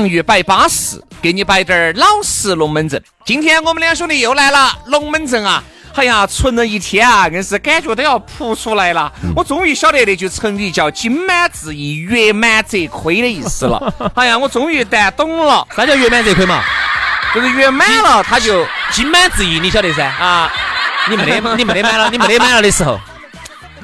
洋芋摆巴适，给你摆点儿老实龙门阵。今天我们两兄弟又来了，龙门阵啊！哎呀，存了一天啊，硬是感觉都要扑出来了。我终于晓得那句成语叫“金满自溢，月满则亏”的意思了。哎呀，我终于蛋懂了，啥叫月满则亏嘛？就是月满了，他就金满自溢，你晓得噻？啊，你没得，你没得满了，你没得满了的时候，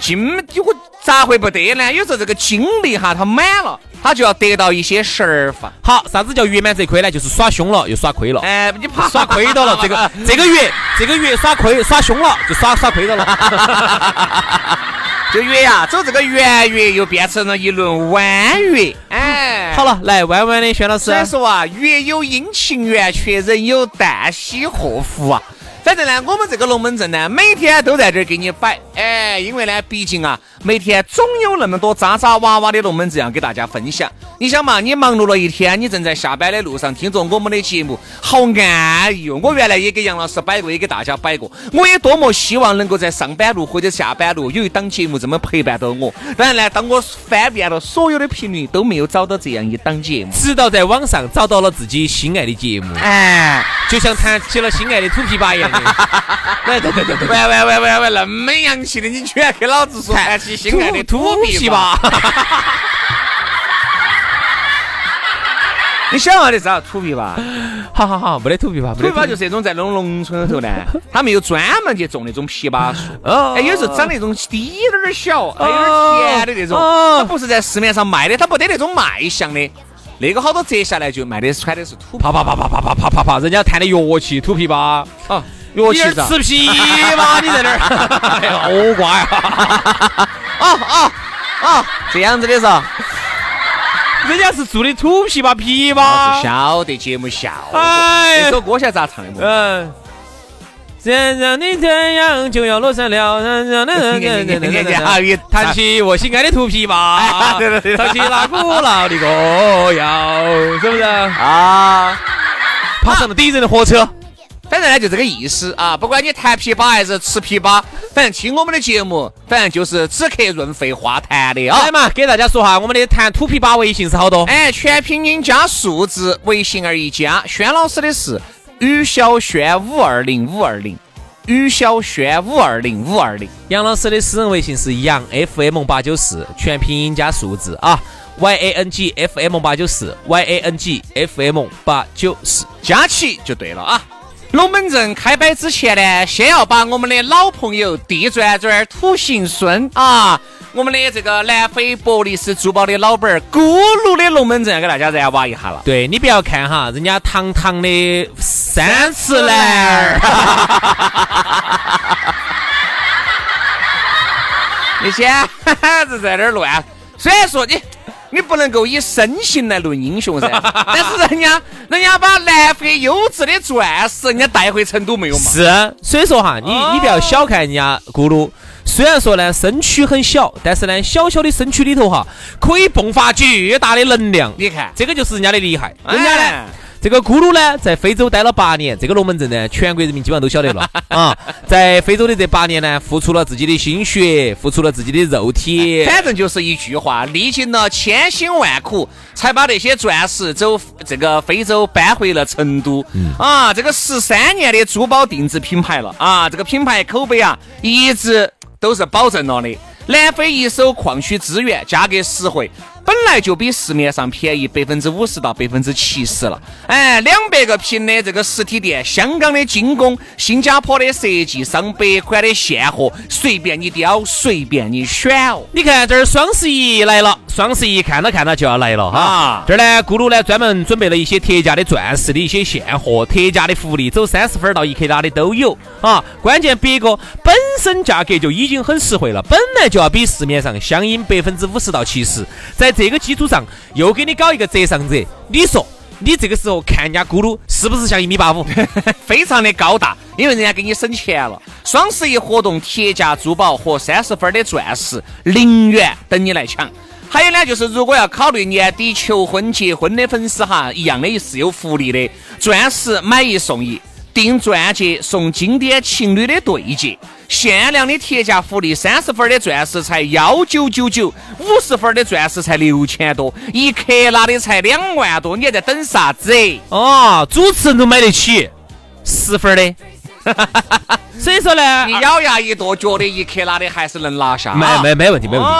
金我咋会不得呢？有时候这个精力哈，它满了。它就要得到一些释放。好，啥子叫月满则亏呢？就是耍凶了又耍亏了。哎，你怕耍亏到了？这个 这个月这个月耍亏耍凶了，就耍耍亏到了。就月呀，走这个圆月又变成了一轮弯月。哎，好了，来弯弯的轩老师。所以说啊，月有阴晴圆缺，人有旦夕祸福啊。反正呢，我们这个龙门阵呢，每天都在这儿给你摆，哎，因为呢，毕竟啊，每天总有那么多渣渣哇哇的龙门阵要给大家分享。你想嘛，你忙碌了一天，你正在下班的路上听着我们的节目，好安逸哦。我原来也给杨老师摆过，也给大家摆过，我也多么希望能够在上班路或者下班路有一档节目这么陪伴到我。当然呢，当我翻遍了所有的频率，都没有找到这样一档节目，直到在网上找到了自己心爱的节目，哎，就像弹起了心爱的土琵琶一样。对对对对对，喂喂喂喂喂，那么洋气的，你居然给老子说谈起心爱的土琵琶？你想要的啥土琵琶？好好好，没得土琵琶，土琵琶就是那种在那种农村里头呢，他们有专门去种那种枇杷树，哎，有时候长那种滴点儿小，还有点甜的那种，它不是在市面上卖的，它不得那种卖相的。那个好多折下来就卖的穿的是土，啪啪啪啪啪啪啪啪啪，人家弹的乐器土琵琶啊，乐器吃琵琶你在那儿，好瓜呀！啊啊啊！这样子的是，人家是做的土琵琶琵琶，晓得节目效果。这首歌现在咋唱的？嗯。天上的太阳就要落山了，弹起 我心爱的土琵琶，唱起那古老的歌谣，是不是啊？爬上了敌人的火车，反正呢就这个意思啊！不管你弹琵琶还是吃琵琶，反正听我们的节目，反正就是止咳润肺化痰的啊！来嘛，给大家说哈，我们的弹土琵琶微信是好多？哎，全拼音加数字，微信而已加。轩老师的是。于小轩五二零五二零，于小轩五二零五二零。杨老师的私人微信是杨 FM 八九四，全拼音加数字啊，Y A N G F M 八九四，Y A N G F M 八九四，加起就对了啊。龙门阵开摆之前呢，先要把我们的老朋友地转转土行孙啊。我们的这个南非伯利斯珠宝的老板儿咕噜的龙门阵要给大家燃挖一下了。对你不要看哈，人家堂堂的三次男儿，你先 是在这儿乱。虽然说你你不能够以身形来论英雄噻，但是人家人家把南非优质的钻石人家带回成都没有嘛？是，所以说哈，你你不要小看人家咕噜。虽然说呢，身躯很小，但是呢，小小的身躯里头哈，可以迸发巨大的能量。你看，这个就是人家的厉害。人家呢，这个咕噜呢，在非洲待了八年，这个龙门阵呢，全国人民基本上都晓得了 啊。在非洲的这八年呢，付出了自己的心血，付出了自己的肉体，反正就是一句话，历经了千辛万苦，才把那些钻石走这个非洲搬回了成都。啊，这个十三年的珠宝定制品牌了啊，这个品牌口碑啊，一直都是保证了的。南非一手矿区资源，价格实惠。本来就比市面上便宜百分之五十到百分之七十了，哎，两百个平的这个实体店，香港的精工，新加坡的设计，上百款的现货，随便你挑，随便你选哦。你看这儿双十一来了，双十一看到看到就要来了哈。这儿呢，咕噜呢专门准备了一些特价的钻石的一些现货，特价的福利，走三十分到一克拉的都有啊。关键别个本身价格就已经很实惠了，本来就要比市面上相应百分之五十到七十，在这个基础上又给你搞一个折上折，你说你这个时候看人家咕噜是不是像一米八五？非常的高大，因为人家给你省钱了。双十一活动，特价珠宝和三十分的钻石零元等你来抢。还有呢，就是如果要考虑年底求婚、结婚的粉丝哈，一样的是有福利的，钻石买一送一。订钻戒送经典情侣的对戒，限量的特价福利，三十分的钻石才幺九九九，五十分的钻石才六千多，一克拉的才两万多，你还在等啥子？哦，主持人都买得起，十分的。哈哈哈哈哈所以说呢，你咬牙一跺，觉得一克拉的还是能拿下，没没没问题，没问题。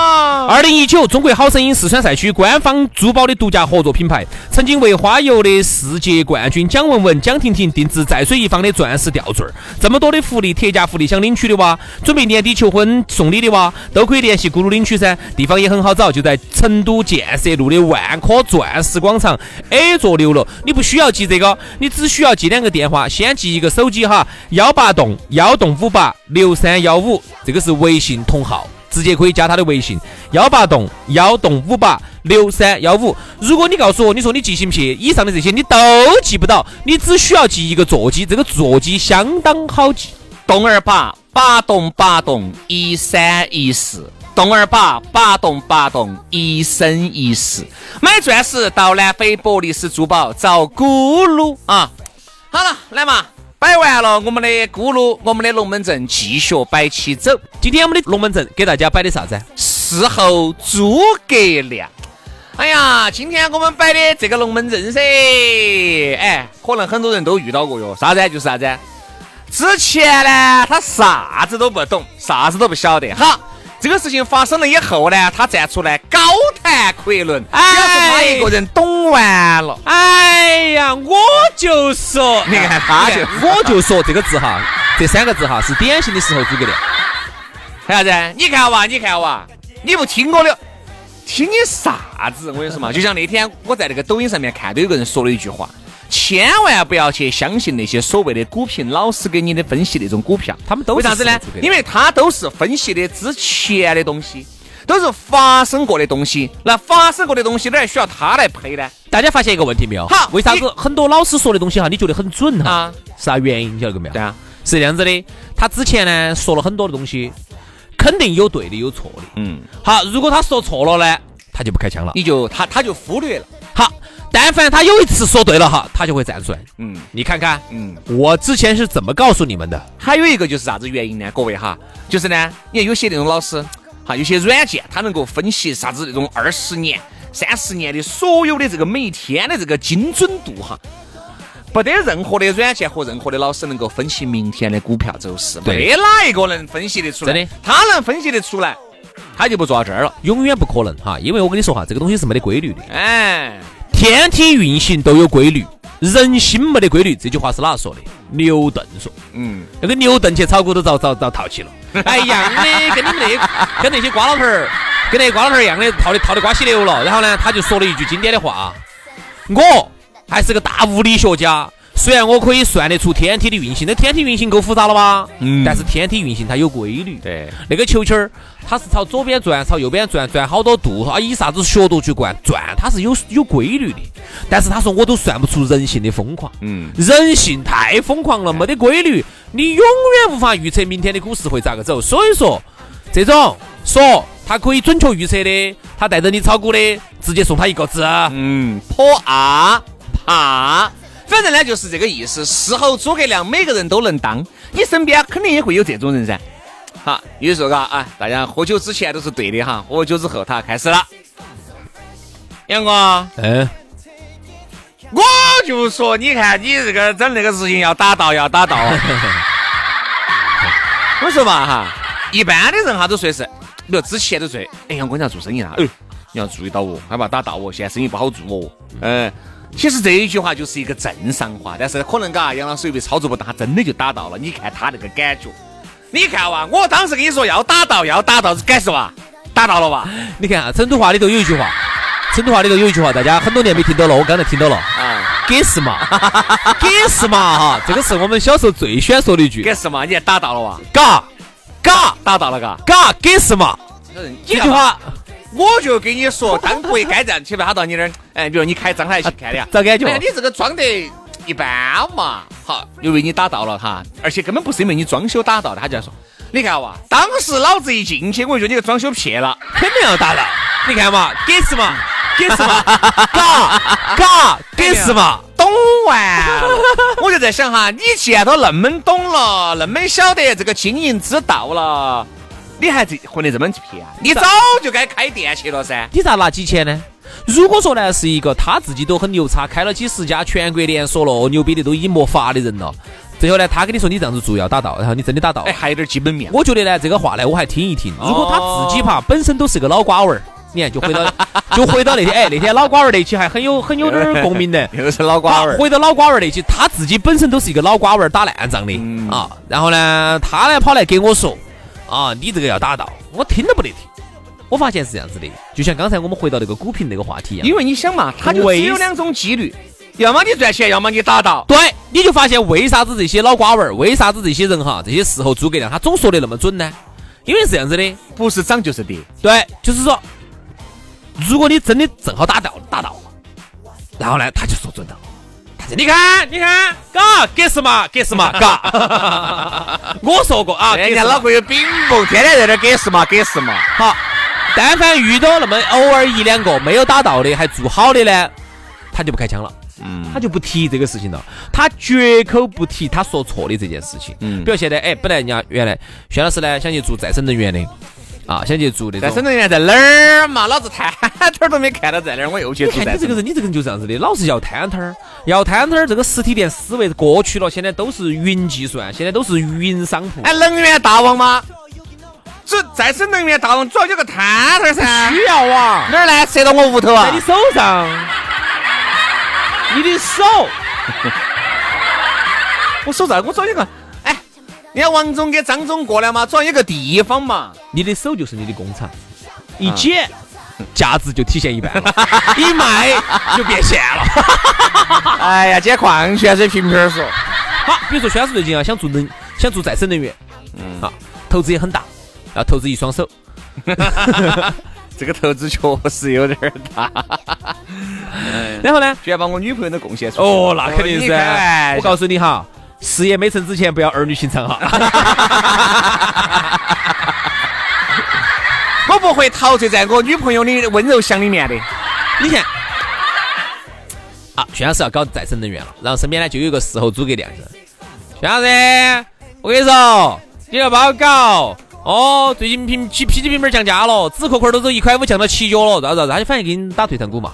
二零一九中国好声音四川赛区官方珠宝的独家合作品牌，曾经为花游的世界冠军蒋雯雯、蒋婷婷定制在水一方的钻石吊坠儿。这么多的福利，特价福利，想领取的哇，准备年底求婚送礼的哇，都可以联系咕噜领取噻。地方也很好找，就在成都建设路的万科钻石广场 A 座六楼。你不需要记这个，你只需要记两个电话，先记一个手机哈，幺八栋幺。幺栋五八六三幺五，这个是微信同号，直接可以加他的微信幺八栋幺栋五八六三幺五。如果你告诉我，你说你记性撇，以上的这些你都记不到，你只需要记一个座机，这个座机相当好记，栋二八八栋八栋一三一四，栋二八八栋八栋一生一世。买钻石到南非博利斯珠宝找咕噜啊！好了，来嘛。摆完了，我们的咕噜，我们的龙门阵继续摆起走。今天我们的龙门阵给大家摆的啥子？事后诸葛亮。哎呀，今天我们摆的这个龙门阵噻，哎，可能很多人都遇到过哟。啥子？就是啥子？之前呢，他啥子都不懂，啥子都不晓得。好。这个事情发生了以后呢，他站出来高谈阔论，表示他一个人懂完了。哎呀，我就说，你看他就，我就说这个字哈，这三个字哈是典型的时候诸葛亮。看啥子？你看哇，你看哇，你不听我的，听你啥子？我跟你说嘛，就像那天我在那个抖音上面看到有个人说了一句话。千万不要去相信那些所谓的股评老师给你的分析那种股票，他们都为啥子呢？因为他都是分析的之前的东西，都是发生过的东西。那发生过的东西，哪还需要他来赔呢？大家发现一个问题没有？好，为啥子很多老师说的东西哈，你觉得很准哈？是啥原因？你晓得没有？对啊，是这样子的。他之前呢说了很多的东西，肯定有对的，有错的。嗯。好，如果他说错了呢，他就不开枪了，你就他他就忽略了。好。但凡他有一次说对了哈，他就会站出来。嗯，你看看，嗯，我之前是怎么告诉你们的？还有一个就是啥子原因呢？各位哈，就是呢，你看有些那种老师，哈，有些软件，它能够分析啥子那种二十年、三十年的所有的这个每一天的这个精准度哈，不得任何的软件和任何的老师能够分析明天的股票走势，没哪一个能分析得出来。真的，他能分析得出来，他就不坐这儿了，永远不可能哈，因为我跟你说哈，这个东西是没得规律的。哎。天体运行都有规律，人心没得规律。这句话是哪说的？牛顿说。嗯，那个牛顿去炒股都遭遭遭套起了。哎，一样的，跟你们那跟那些瓜老头儿，跟那些瓜老头儿一样的，套的套的瓜稀流了。然后呢，他就说了一句经典的话：我还是个大物理学家。虽然我可以算得出天体的运行，那天体运行够复杂了吧？嗯。但是天体运行它有规律。对。那个球球儿，它是朝左边转，朝右边转，转好多度啊？以啥子角度去转？转它是有有规律的。但是他说我都算不出人性的疯狂。嗯。人性太疯狂了，没得规律，你永远无法预测明天的股市会咋个走。所以说，这种说他可以准确预测的，他带着你炒股的，直接送他一个字。嗯。破啊，怕。反正呢就是这个意思。事后诸葛亮每个人都能当，你身边肯定也会有这种人噻。好，有时候嘎啊，大家喝酒之前都是对的哈，喝酒之后他开始了。杨哥，嗯，我就说，你看你这个整那个事情要打到要打到。我说嘛哈，一般的人哈都说是，比如之前都说，哎，呀，我你要做生意啊，哎，你要注意到我，害怕打到我，现在生意不好做哦。嗯，其实这一句话就是一个正常话，但是可能嘎杨老师又被操作不大，他真的就打到了。你看他那个感觉，你看哇，我当时跟你说要打到要打到，感受哇，打到了吧？你看啊成都话里头有一句话。成都话里头有一句话，大家很多年没听到了，我刚才听到了啊，给是嘛，给是嘛哈，这个是我们小时候最喜欢说的一句，给是嘛，你还打到了哇？嘎嘎打到了嘎嘎给是嘛，这句话我就跟你说，当不会该这样去打到你那儿，哎，比如你开张台去看的呀，咋感觉？哎你这个装得一般嘛，好，因为你打到了哈，而且根本不是因为你装修打到的，他就要说，你看哇，当时老子一进去，我就觉得你个装修撇了，肯定要打到，你看嘛，给是嘛。给是嘛？嘎嘎给是嘛？懂完了，我就在想哈，你既然都那么懂了，那么晓得这个经营之道了，你还这混得这么撇啊？你早就该开店去了噻！你咋拿几千呢？如果说呢，是一个他自己都很牛叉，开了几十家全国连锁了，牛逼的都已经没法的人了，最后呢，他跟你说你这样子做要打到，然后你真的打到，哎，还有点基本面。我觉得呢，这个话呢，我还听一听。如果他自己怕本身都是个老瓜娃儿。你看，就回到 就回到那天，哎，那天老瓜娃儿那期还很有很有点共鸣的，又是老瓜娃儿。回到老瓜儿那期，他自己本身都是一个老瓜儿打烂仗的啊。然后呢，他呢跑来给我说啊，你这个要打到，我听都不得听。我发现是这样子的，就像刚才我们回到那个股评那个话题一样。因为你想嘛，它就只有两种几率，要么你赚钱，要么你打到。对，你就发现为啥子这些老瓜娃儿，为啥子这些人哈，这些事后诸葛亮他总说的那么准呢？因为是这样子的，不是涨就是跌。对，就是说。如果你真的正好打到打到，然后呢，他就说准了。他说：“你看，你看，嘎，给是嘛，给是嘛，嘎。我说过啊，人家脑壳有饼不？天天在这给是嘛，给是嘛。好，但凡遇到那么偶尔一两个没有打到的，还做好的呢，他就不开枪了。嗯，他就不提这个事情了。他绝口不提他说错的这件事情。嗯，比如现在，哎，本来人家原来薛老师呢想去做再生能源的。啊，想去做的，再生能源在哪儿嘛？老子摊摊 儿都没看到在哪儿，我又去做。你这个人，你这个人就这样子的，老是要摊摊儿，要摊摊儿。这个实体店思维过去了，现在都是云计算，现在都是云商铺。哎，能源大王吗？这再生能源大王主要有个摊摊儿噻。需要啊？哪儿呢？塞到我屋头啊？在你手上，你的手。我手上，我找一个。哎你看王总跟张总过来嘛，主要有个地方嘛。你的手就是你的工厂，一剪价值就体现一半了，一卖就变现了。哎呀，捡矿泉水瓶瓶说。好，比如说宣师最近啊，想做能，想做再生能源，嗯，好，投资也很大，要投资一双手。这个投资确实有点大。然后呢，居然把我女朋友都贡献出。哦，那肯定是。我告诉你哈。事业没成之前，不要儿女情长哈。我不会陶醉在我女朋友的温柔乡里面的。你看，啊，薛老师要搞再生能源了，然后身边呢就有一个事后诸葛亮子。薛老师，我跟你说，你要帮我搞哦。最近屏 P P T 平板降价了，纸壳壳都是一块五降到七角了，咋咋？他就反正给你打退堂鼓嘛。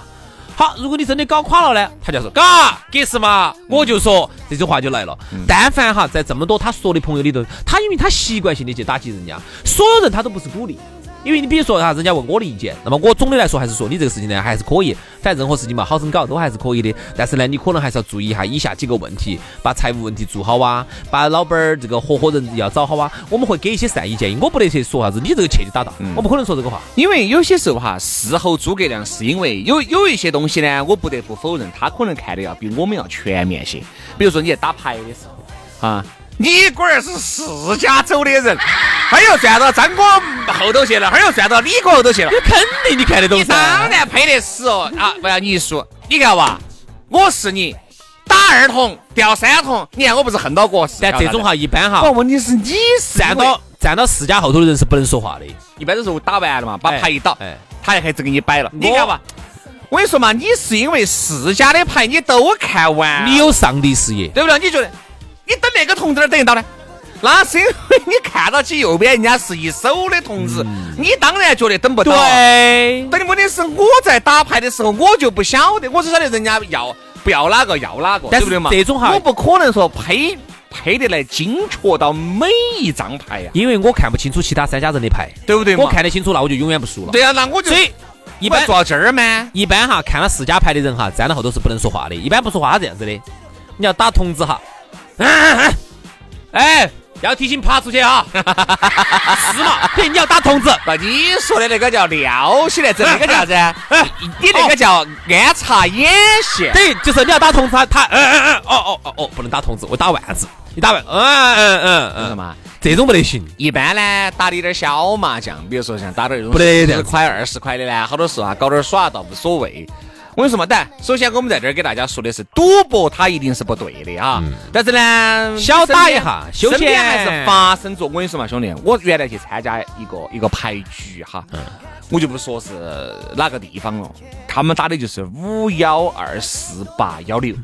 好，如果你真的搞垮了呢，他就说，嘎，给是嘛？我就说这句话就来了。但凡哈，在这么多他说的朋友里头，他因为他习惯性的去打击人家，所有人他都不是鼓励。因为你比如说哈，人家问我的意见，那么我总的来说还是说你这个事情呢还是可以，反正任何事情嘛好生搞都还是可以的。但是呢，你可能还是要注意一下以下几个问题：把财务问题做好啊，把老板儿这个合伙人要找好啊。我们会给一些善意建议，我不得去说啥子，你这个去就打到，我不可能说这个话。因为有些时候哈，事后诸葛亮是因为有有一些东西呢，我不得不否认，他可能看的要比我们要全面些。比如说你在打牌的时候啊。你龟儿是世家走的人，他又转到张哥后头去了，他又转到李哥后头去了。你肯定你看得懂。你当然配得死哦啊！不要你一输，你看哇，我是你打二筒掉三筒，你看我不是恨到过？但这种哈一般哈。我，问题是你站到站到世家后头的人是不能说话的，一般都是我打完了嘛，把牌一倒，哎，他还开始给你摆了。你看吧。我跟你说嘛，你是因为世家的牌你都看完，你有上帝视野，对不对？你觉得你等那个筒子等得到呢？那是因为你看到起右边人家是一手的筒子，你当然觉得等不到。对，但问题是我在打牌的时候，我就不晓得，我只晓得人家要不要哪个要哪个，对不对嘛？这种哈我不可能说配配得来精确到每一张牌呀，因为我看不清楚其他三家人的牌，对不对嘛？我看得清楚，那我就永远不输了。对呀、那我就所以一般坐到这儿吗？一般哈，看了四家牌的人哈，站到后头是不能说话的。一般不说话，他这样子的，你要打筒子哈，哎，要提醒爬出去啊，是嘛？嘿，你要打筒子，不，你说的那个叫撩起来，这那个叫啥子？哎你那个叫安插眼线。对，就是你要打筒子，他他嗯嗯嗯，哦哦哦哦，不能打筒子，我打万字，你打万，嗯嗯嗯嗯，什么？这种不得行。一般呢，打的有点小麻将，比如说像打点儿这种不得十块、二十块的呢，好多时候啊，搞点耍倒无所谓。我跟你说嘛，但首先我们在这儿给大家说的是，赌博它一定是不对的啊。但是呢，小打一下休身边闲还是发生着。我跟你说嘛，兄弟，我原来去参加一个一个牌局哈，我就不说是哪个地方了，他们打的就是五幺二四八幺六，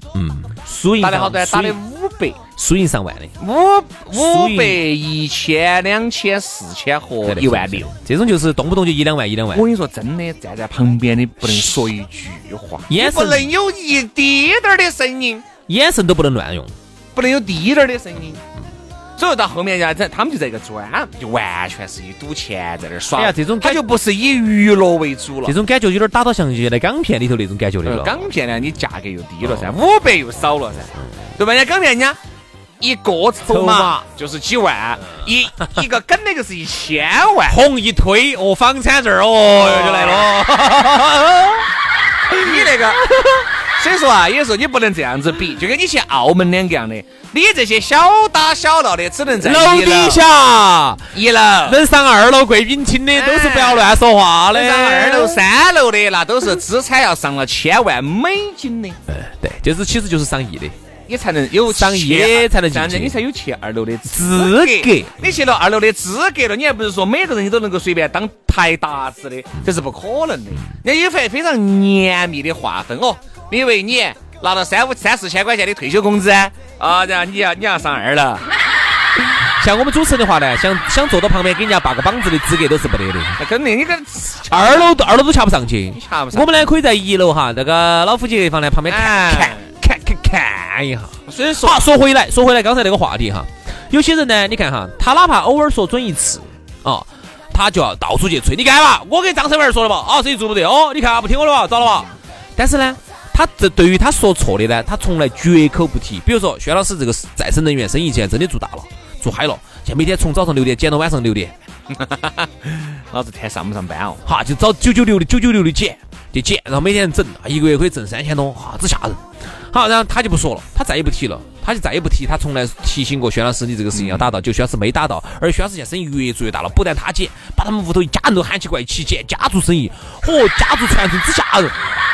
输赢打的好多，打的五百。输赢上万的，五五百、一千、两千、四千和一万六。，这种就是动不动就一两万一两万我。跟你说，真的站在旁边的不能说一句话，眼神不能有一滴点儿的声音，眼神都不能乱用。不能有滴点儿的声音。所以到后面呀，这他们就在一个专，就完全是一赌钱在那儿耍。哎呀这种感他就不是以娱乐为主了这。种感觉有点打到像原来港片里头那种感觉的呃了。港片呢，你价格又低了噻，五百又少了噻，对吧？人家港片人家一个筹筹码码就是几万，一 一个梗的就是一千万。红一推，哦，房产证儿，哦，就来了。你那个，所以说啊，有时候你不能这样子比，就跟你去澳门两个样的，你这些小打小闹的，只能在楼一底下，一楼。能上二楼贵宾厅的都是不要乱说话的。上二楼、三楼的那都是资产要上了千万美金的，嗯对，就是其实就是上亿的。你才能有上亿去才能进去这样子你才有去二楼的资格。格你去了二楼的资格了，你还不是说每个人你都能够随便当台达子的，这是不可能的。人家有非非常严密的划分哦。你以为你拿了三五三四千块钱的退休工资啊，然后你要你要上二楼，像我们主持人的话呢，想想坐到旁边给人家扒个膀子的资格都是不得的。那肯定你个二楼都二楼都瞧不上去，瞧不上我们呢可以在一楼哈，那个老夫姐地方呢旁边看哎看看看看一下。所以说好，说回来，说回来刚才那个话题哈，有些人呢，你看哈，他哪怕偶尔说准一次啊，他就要到处去吹。你看嘛，我给张三文说了嘛，啊，生意做不得哦，你看啊，不听我的吧，咋了吧？但是呢，他这对于他说错的呢，他从来绝口不提。比如说，薛老师这个再生能源生意现在真的做大了，做嗨了，现在每天从早上六点减到晚上六点，老子天上不上班哦？哈，就找九九六的九九六的减，就减，然后每天整，一个月可以挣三千多，哈，子吓人。好，然后他就不说了，他再也不提了，他就再也不提，他从来提醒过薛老师，你这个事情要打到，就薛老师没打到，而薛老师现在生意越做越大了，不但他接，把他们屋头一家人都喊起过来一起建，家族生意，嚯，家族传承之下人，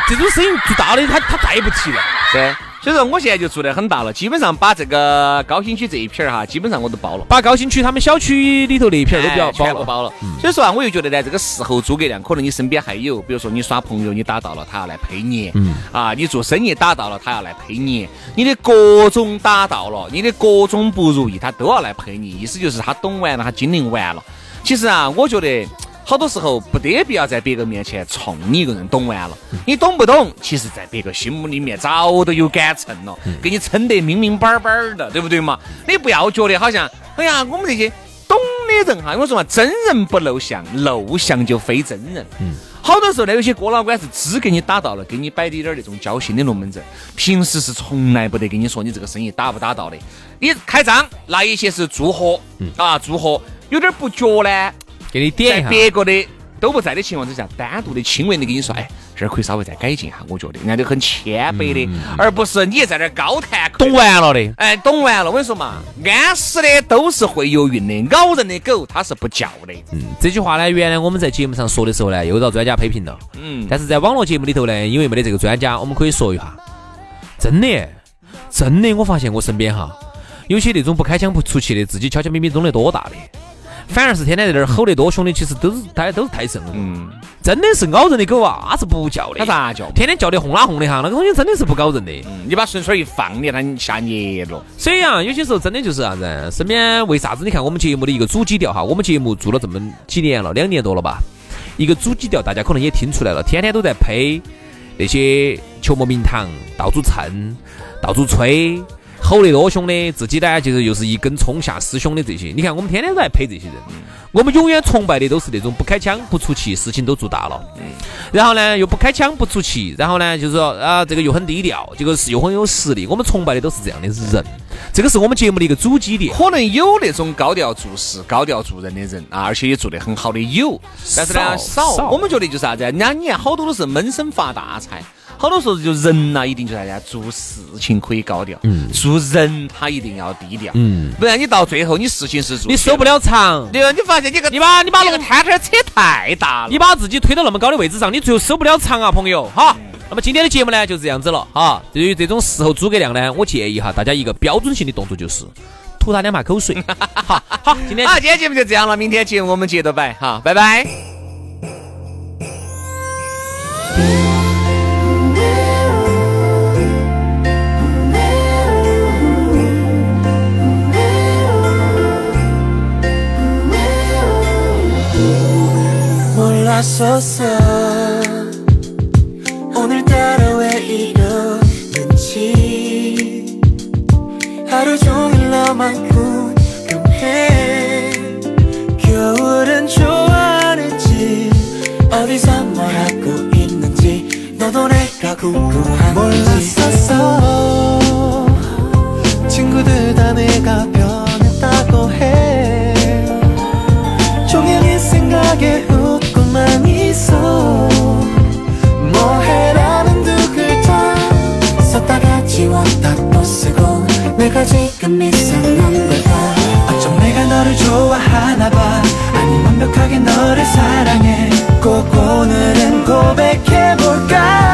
这种生意做大的，他他再也不提了。对，所以说我现在就做得很大了，基本上把这个高新区这一片儿哈，基本上我都包了。把高新区他们小区里头那一片儿都比较哎包了。全部包了。所以说啊，我又觉得呢，这个事后诸葛亮，可能你身边还有，比如说你耍朋友，你打到了，他要来陪你；嗯啊，你做生意打到了，他要来陪你；你的各种打到了，你的各种不如意，他都要来陪你。意思就是他懂完了，他经历完了。其实啊，我觉得。好多时候不得必要在别个面前冲你一个人懂完了，你懂不懂？其实，在别个心目里面早都有杆秤了，给你称得明明白白的，对不对嘛？你不要觉得好像，哎呀，我们这些懂的人哈，我说嘛，真人不露相，露相就非真人。嗯，好多时候呢，有些哥老倌是只给你打到了，给你摆的点儿那种交心的龙门阵，平时是从来不得跟你说你这个生意打不打到的。你开张那一些是祝贺，啊，祝贺，有点不觉呢，给你在点一下，别个的都不在的情况之下，单独的轻微的跟你说，哎，这儿可以稍微再改进一下，我觉得人家都很谦卑的，而不是你在那儿高谈阔懂完了的。哎，懂完了，我跟你说嘛，安死的都是会游泳的，咬人的狗它是不叫的。嗯，这句话呢，原来我们在节目上说的时候呢，又遭专家批评了。嗯，但是在网络节目里头呢，因为没得这个专家，我们可以说一下，真的，真的，我发现我身边哈，有些那种不开枪不出气的，自己悄悄咪咪弄得多大的，反而是天天在这儿吼得多凶的，其实都是大家都是太甚了。嗯，真的是咬人的狗啊，它是不叫的。它咋叫？天天叫得轰啦轰的哈，那个东西真的是不搞人的。嗯，你把顺水一放，你看它吓捏了。所以啊，有些时候真的就是啥子，身边为啥子？你看我们节目的一个主基调哈，我们节目做了这么几年了，两年多了吧。一个主基调，大家可能也听出来了，天天都在呸那些球莫名堂，到处蹭，到处吹。吼得多凶的，自己呢就是又是一根葱下师兄的这些，你看我们天天都在陪这些人，我们永远崇拜的都是那种不开枪不出气，事情都做大了，然后呢又不开枪不出气，然后呢就是说啊这个又很低调，这个是又很有实力，我们崇拜的都是这样的人，这个是我们节目的一个主基点。可能有那种高调做事、高调做人的人啊，而且也做得很好的有，但是呢少。我们觉得就是啥子，人家你看好多都是闷声发大财。好多时候就人呐，一定就大家做事情可以高调，嗯，做人他一定要低调，嗯，不然你到最后你事情是做，你收不了场，对吧？你发现你个你把你把那个摊摊扯太大了，你把自己推到那么高的位置上，你最后收不了场啊，朋友哈。那么今天的节目呢就这样子了哈。对于这种事后诸葛亮呢，我建议哈大家一个标准性的动作就是吐他两把口水。好，好，今天 好，今天节目就这样了，明天节目我们接着摆哈，拜拜。 나섰어 오늘따라 왜 이러는지. 하루 종일 너만 궁금해. 겨울은 좋아하는지 어디서 뭘 하고 있는지 너도 내가 궁금한지 몰랐 지금 이상한 걸까 어쩜 내가 너를 좋아하나 봐. 아니 완벽하게 너를 사랑해. 꼭 오늘은 고백해볼까